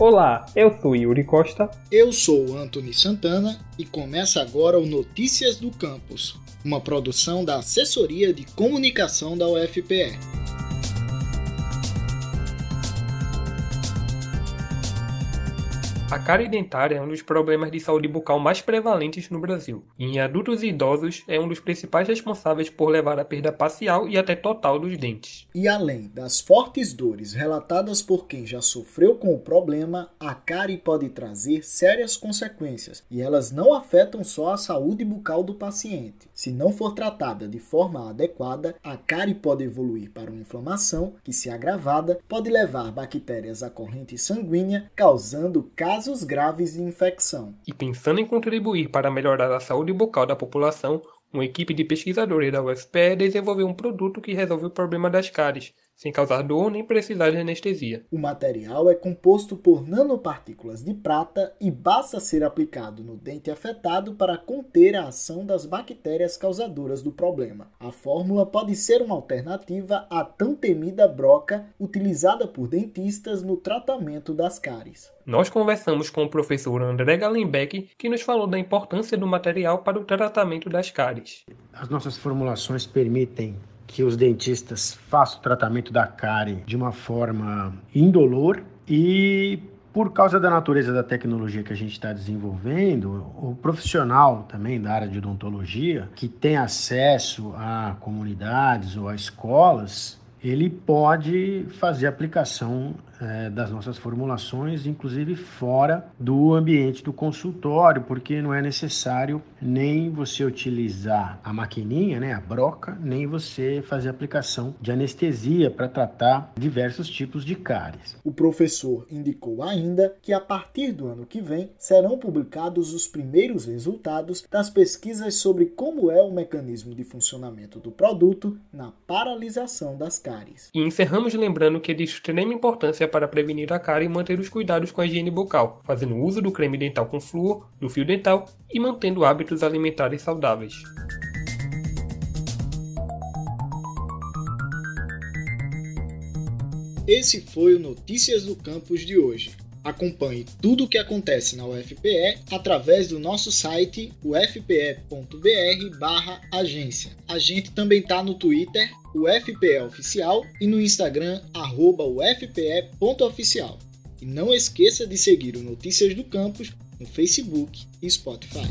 Olá, eu sou Yuri Costa. Eu sou Anthony Santana e começa agora o Notícias do Campus, uma produção da Assessoria de Comunicação da UFPE. A cárie dentária é um dos problemas de saúde bucal mais prevalentes no Brasil. Em adultos e idosos é um dos principais responsáveis por levar à perda parcial e até total dos dentes. E além das fortes dores relatadas por quem já sofreu com o problema, a cárie pode trazer sérias consequências, e elas não afetam só a saúde bucal do paciente. Se não for tratada de forma adequada, a cárie pode evoluir para uma inflamação que, se agravada, pode levar bactérias à corrente sanguínea, causando casos casos graves de infecção. E pensando em contribuir para melhorar a saúde bucal da população, uma equipe de pesquisadores da UFPE desenvolveu um produto que resolve o problema das cáries, sem causar dor nem precisar de anestesia. O material é composto por nanopartículas de prata e basta ser aplicado no dente afetado para conter a ação das bactérias causadoras do problema. A fórmula pode ser uma alternativa à tão temida broca utilizada por dentistas no tratamento das cáries. Nós conversamos com o professor André Gallenbeck, que nos falou da importância do material para o tratamento das cáries. As nossas formulações permitem que os dentistas façam o tratamento da cárie de uma forma indolor e por causa da natureza da tecnologia que a gente está desenvolvendo, o profissional também da área de odontologia que tem acesso a comunidades ou a escolas, ele pode fazer aplicação é, das nossas formulações, inclusive fora do ambiente do consultório, porque não é necessário nem você utilizar a maquininha, né, a broca, nem você fazer aplicação de anestesia para tratar diversos tipos de cáries. O professor indicou ainda que a partir do ano que vem serão publicados os primeiros resultados das pesquisas sobre como é o mecanismo de funcionamento do produto na paralisação das cáries. E encerramos lembrando que é de extrema importância para prevenir a cárie e manter os cuidados com a higiene bucal, fazendo uso do creme dental com flúor, do fio dental e mantendo hábitos alimentares saudáveis. Esse foi o Notícias do Campus de hoje. Acompanhe tudo o que acontece na UFPE através do nosso site ufpe.br/agência. A gente também está no Twitter, UFPE Oficial, e no Instagram, ufpe.oficial. E não esqueça de seguir o Notícias do Campus no Facebook e Spotify.